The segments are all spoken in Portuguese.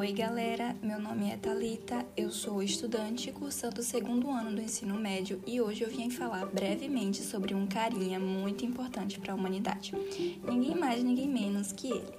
Oi, galera. Meu nome é Talita. Eu sou estudante cursando o segundo ano do ensino médio e hoje eu vim falar brevemente sobre um carinha muito importante para a humanidade. Ninguém mais, ninguém menos que ele,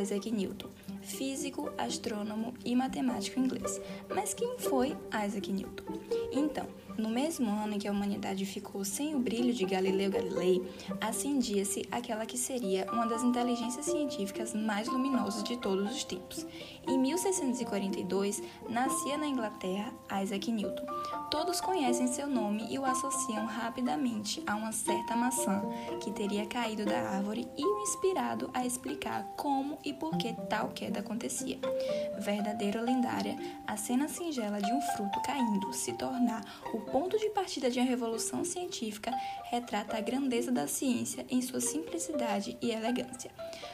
Isaac Newton, físico, astrônomo e matemático inglês. Mas quem foi Isaac Newton? Então, no mesmo ano em que a humanidade ficou sem o brilho de Galileu Galilei, acendia-se aquela que seria uma das inteligências científicas mais luminosas de todos os tempos. Em 1642, nascia na Inglaterra Isaac Newton. Todos conhecem seu nome e o associam rapidamente a uma certa maçã que teria caído da árvore e o inspirado a explicar como e por que tal queda acontecia. Verdadeira lendária, a cena singela de um fruto caindo se tornar o ponto de partida de uma revolução científica retrata a grandeza da ciência em sua simplicidade e elegância.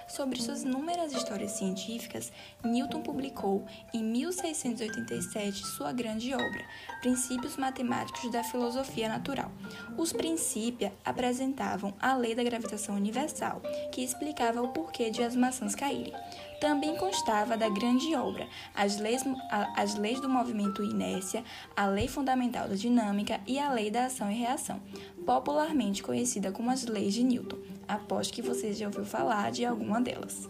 Sobre suas inúmeras histórias científicas, Newton publicou em 1687 sua grande obra, Princípios Matemáticos da Filosofia Natural. Os Princípia apresentavam a lei da gravitação universal, que explicava o porquê de as maçãs caírem. Também constava da grande obra As Leis, as leis do Movimento Inércia, a Lei Fundamental da Dinâmica e a Lei da Ação e Reação, popularmente conhecida como as Leis de Newton. Aposto que você já ouviu falar de alguma delas.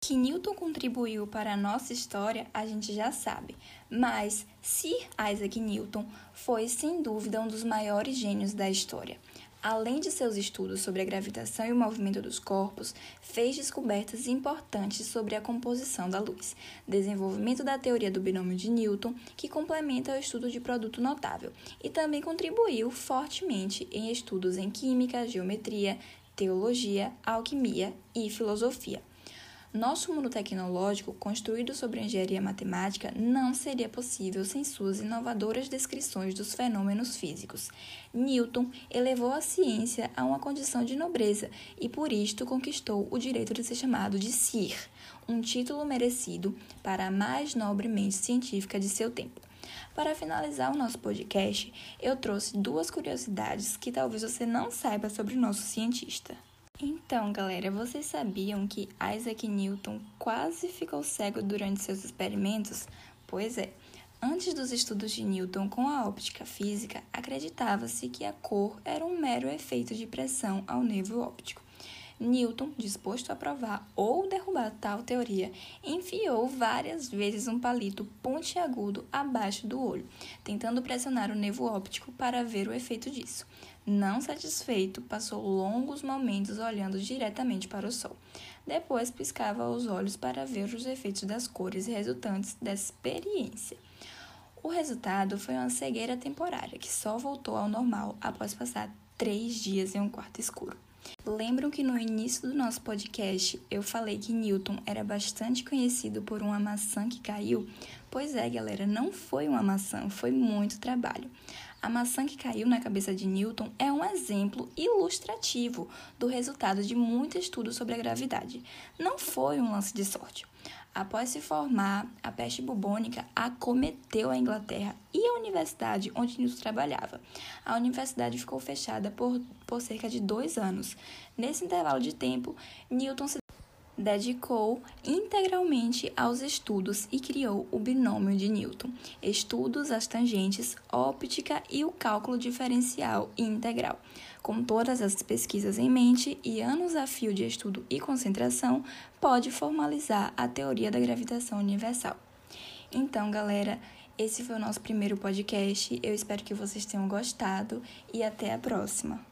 Que Newton contribuiu para a nossa história, a gente já sabe, mas Sir Isaac Newton foi sem dúvida um dos maiores gênios da história. Além de seus estudos sobre a gravitação e o movimento dos corpos, fez descobertas importantes sobre a composição da luz, desenvolvimento da teoria do binômio de Newton, que complementa o estudo de produto notável, e também contribuiu fortemente em estudos em química, geometria, teologia, alquimia e filosofia. Nosso mundo tecnológico, construído sobre engenharia matemática, não seria possível sem suas inovadoras descrições dos fenômenos físicos. Newton elevou a ciência a uma condição de nobreza e por isto conquistou o direito de ser chamado de Sir, um título merecido para a mais nobre mente científica de seu tempo. Para finalizar o nosso podcast, eu trouxe duas curiosidades que talvez você não saiba sobre o nosso cientista. Então, galera, vocês sabiam que Isaac Newton quase ficou cego durante seus experimentos? Pois é. Antes dos estudos de Newton com a óptica física, acreditava-se que a cor era um mero efeito de pressão ao nervo óptico. Newton, disposto a provar ou derrubar tal teoria, enfiou várias vezes um palito pontiagudo abaixo do olho, tentando pressionar o nervo óptico para ver o efeito disso. Não satisfeito, passou longos momentos olhando diretamente para o sol. Depois piscava os olhos para ver os efeitos das cores resultantes dessa experiência. O resultado foi uma cegueira temporária que só voltou ao normal após passar três dias em um quarto escuro. Lembram que no início do nosso podcast eu falei que Newton era bastante conhecido por uma maçã que caiu? Pois é, galera, não foi uma maçã, foi muito trabalho. A maçã que caiu na cabeça de Newton é um exemplo ilustrativo do resultado de muito estudo sobre a gravidade. Não foi um lance de sorte. Após se formar, a peste bubônica acometeu a Inglaterra e a universidade onde Newton trabalhava. A universidade ficou fechada por, por cerca de dois anos. Nesse intervalo de tempo, Newton se dedicou integralmente aos estudos e criou o binômio de Newton, estudos às tangentes, óptica e o cálculo diferencial e integral. Com todas as pesquisas em mente e anos a fio de estudo e concentração, pode formalizar a teoria da gravitação universal. Então, galera, esse foi o nosso primeiro podcast. Eu espero que vocês tenham gostado e até a próxima.